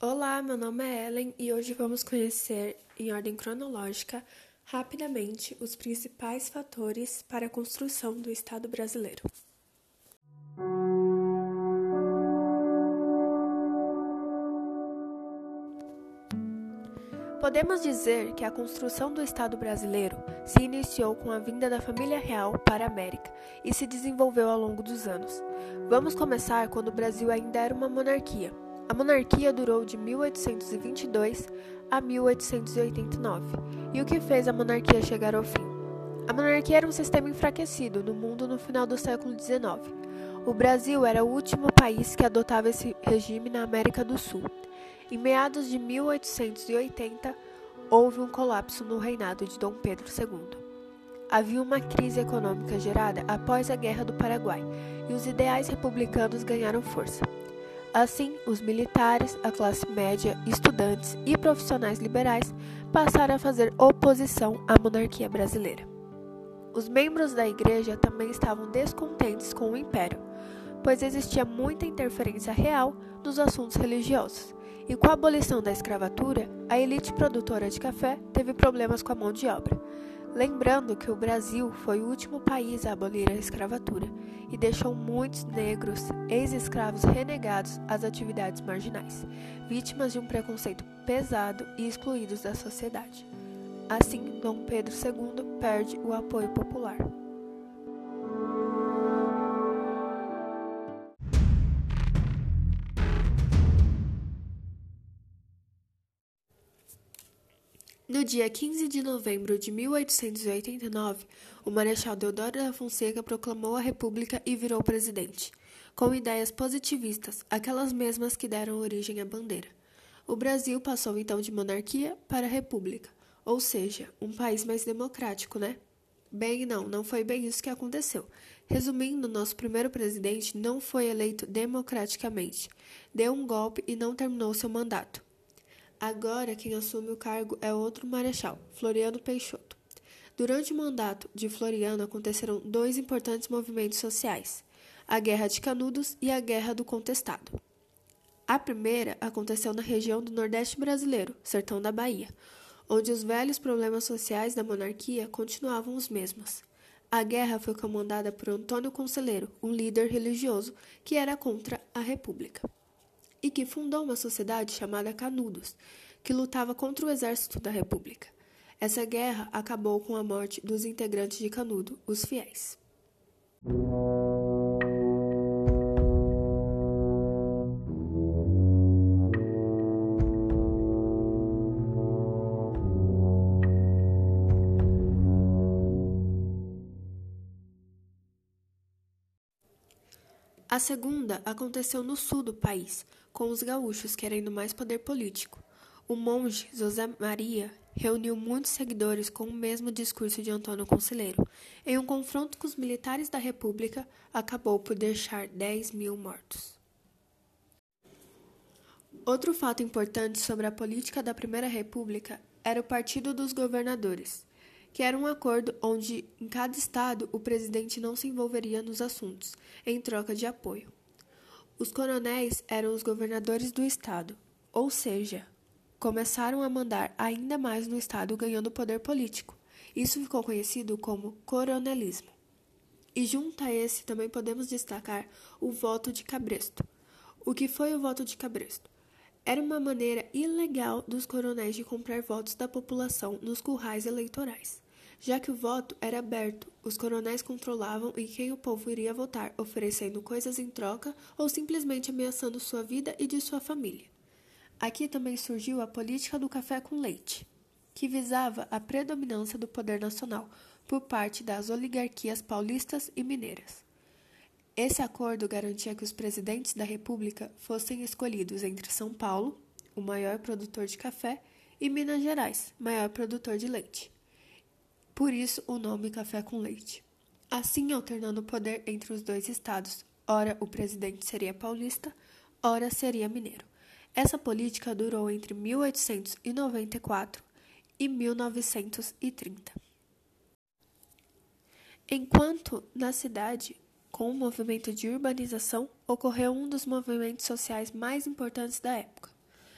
Olá, meu nome é Ellen e hoje vamos conhecer, em ordem cronológica, rapidamente os principais fatores para a construção do Estado brasileiro. Podemos dizer que a construção do Estado brasileiro se iniciou com a vinda da família real para a América e se desenvolveu ao longo dos anos. Vamos começar quando o Brasil ainda era uma monarquia. A monarquia durou de 1822 a 1889. E o que fez a monarquia chegar ao fim? A monarquia era um sistema enfraquecido no mundo no final do século XIX. O Brasil era o último país que adotava esse regime na América do Sul. Em meados de 1880, houve um colapso no reinado de Dom Pedro II. Havia uma crise econômica gerada após a Guerra do Paraguai e os ideais republicanos ganharam força. Assim, os militares, a classe média, estudantes e profissionais liberais passaram a fazer oposição à monarquia brasileira. Os membros da igreja também estavam descontentes com o império, pois existia muita interferência real nos assuntos religiosos, e com a abolição da escravatura, a elite produtora de café teve problemas com a mão de obra. Lembrando que o Brasil foi o último país a abolir a escravatura e deixou muitos negros, ex-escravos renegados às atividades marginais, vítimas de um preconceito pesado e excluídos da sociedade. Assim, Dom Pedro II perde o apoio popular. No dia 15 de novembro de 1889, o Marechal Deodoro da Fonseca proclamou a República e virou presidente, com ideias positivistas, aquelas mesmas que deram origem à bandeira. O Brasil passou então de monarquia para república, ou seja, um país mais democrático, né? Bem, não, não foi bem isso que aconteceu. Resumindo, nosso primeiro presidente não foi eleito democraticamente, deu um golpe e não terminou seu mandato. Agora quem assume o cargo é outro marechal, Floriano Peixoto. Durante o mandato de Floriano aconteceram dois importantes movimentos sociais: a Guerra de Canudos e a Guerra do Contestado. A primeira aconteceu na região do Nordeste brasileiro, sertão da Bahia, onde os velhos problemas sociais da monarquia continuavam os mesmos. A guerra foi comandada por Antônio Conselheiro, um líder religioso que era contra a República e que fundou uma sociedade chamada Canudos, que lutava contra o exército da República. Essa guerra acabou com a morte dos integrantes de Canudo, os fiéis. A segunda aconteceu no sul do país, com os gaúchos querendo mais poder político. O monge José Maria reuniu muitos seguidores com o mesmo discurso de Antônio Conselheiro. Em um confronto com os militares da República, acabou por deixar 10 mil mortos. Outro fato importante sobre a política da Primeira República era o Partido dos Governadores que era um acordo onde, em cada estado, o presidente não se envolveria nos assuntos, em troca de apoio. Os coronéis eram os governadores do estado, ou seja, começaram a mandar ainda mais no estado ganhando poder político. Isso ficou conhecido como coronelismo. E junto a esse também podemos destacar o voto de cabresto. O que foi o voto de cabresto? Era uma maneira ilegal dos coronéis de comprar votos da população nos currais eleitorais. Já que o voto era aberto, os coronéis controlavam em quem o povo iria votar, oferecendo coisas em troca ou simplesmente ameaçando sua vida e de sua família. Aqui também surgiu a política do café com leite, que visava a predominância do poder nacional por parte das oligarquias paulistas e mineiras. Esse acordo garantia que os presidentes da República fossem escolhidos entre São Paulo, o maior produtor de café, e Minas Gerais, maior produtor de leite. Por isso o nome Café com Leite. Assim, alternando o poder entre os dois estados, ora o presidente seria paulista, ora seria mineiro. Essa política durou entre 1894 e 1930. Enquanto na cidade com o movimento de urbanização, ocorreu um dos movimentos sociais mais importantes da época,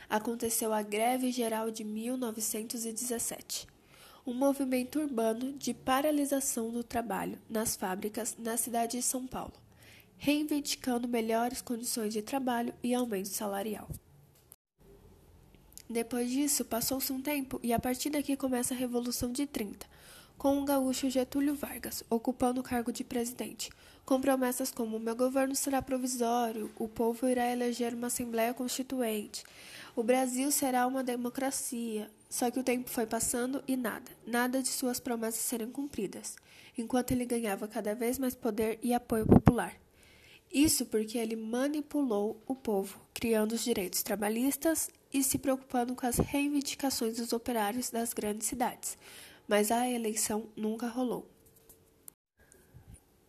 aconteceu a Greve Geral de 1917, um movimento urbano de paralisação do trabalho nas fábricas na cidade de São Paulo, reivindicando melhores condições de trabalho e aumento salarial. Depois disso, passou-se um tempo e a partir daqui começa a Revolução de 30, com o gaúcho Getúlio Vargas ocupando o cargo de presidente, com promessas como: meu governo será provisório, o povo irá eleger uma Assembleia Constituinte, o Brasil será uma democracia. Só que o tempo foi passando e nada, nada de suas promessas serem cumpridas, enquanto ele ganhava cada vez mais poder e apoio popular. Isso porque ele manipulou o povo, criando os direitos trabalhistas e se preocupando com as reivindicações dos operários das grandes cidades, mas a eleição nunca rolou.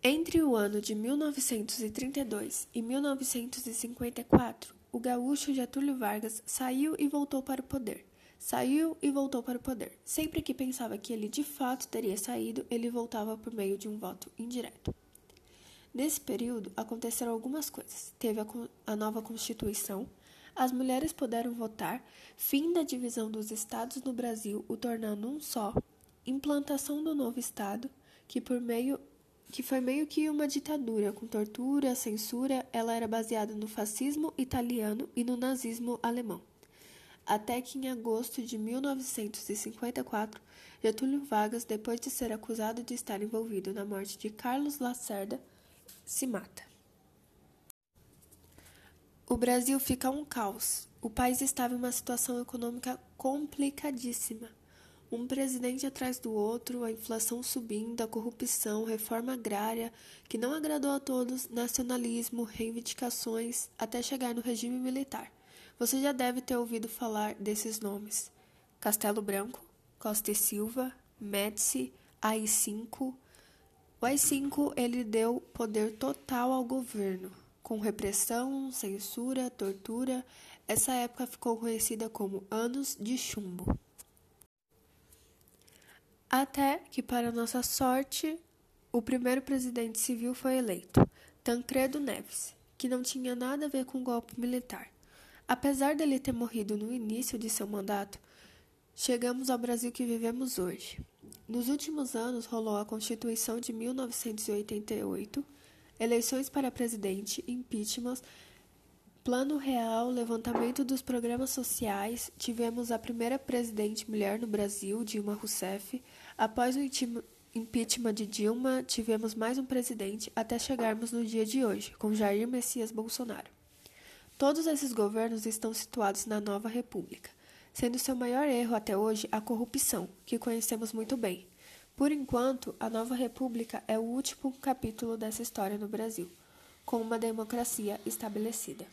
Entre o ano de 1932 e 1954, o gaúcho Getúlio Vargas saiu e voltou para o poder. Saiu e voltou para o poder. Sempre que pensava que ele de fato teria saído, ele voltava por meio de um voto indireto. Nesse período, aconteceram algumas coisas. Teve a, a, nova Constituição, as mulheres puderam votar, fim da divisão dos estados no Brasil, o tornando um só, implantação do novo estado, que por meio que foi meio que uma ditadura com tortura, censura, ela era baseada no fascismo italiano e no nazismo alemão. Até que em agosto de 1954, Getúlio Vargas, depois de ser acusado de estar envolvido na morte de Carlos Lacerda, se mata. O Brasil fica um caos. O país estava em uma situação econômica complicadíssima. Um presidente atrás do outro, a inflação subindo, a corrupção, reforma agrária, que não agradou a todos, nacionalismo, reivindicações, até chegar no regime militar. Você já deve ter ouvido falar desses nomes: Castelo Branco, Costa e Silva, Médici, AI-5, o AI-5 ele deu poder total ao governo, com repressão, censura, tortura. Essa época ficou conhecida como Anos de Chumbo. Até que, para nossa sorte, o primeiro presidente civil foi eleito, Tancredo Neves, que não tinha nada a ver com o golpe militar. Apesar dele ter morrido no início de seu mandato, chegamos ao Brasil que vivemos hoje. Nos últimos anos rolou a Constituição de 1988, eleições para presidente, impeachment, plano real, levantamento dos programas sociais, tivemos a primeira presidente mulher no Brasil, Dilma Rousseff. Após o impeachment de Dilma, tivemos mais um presidente até chegarmos no dia de hoje, com Jair Messias Bolsonaro. Todos esses governos estão situados na nova república sendo seu maior erro até hoje a corrupção, que conhecemos muito bem. Por enquanto, a nova república é o último capítulo dessa história no Brasil, com uma democracia estabelecida.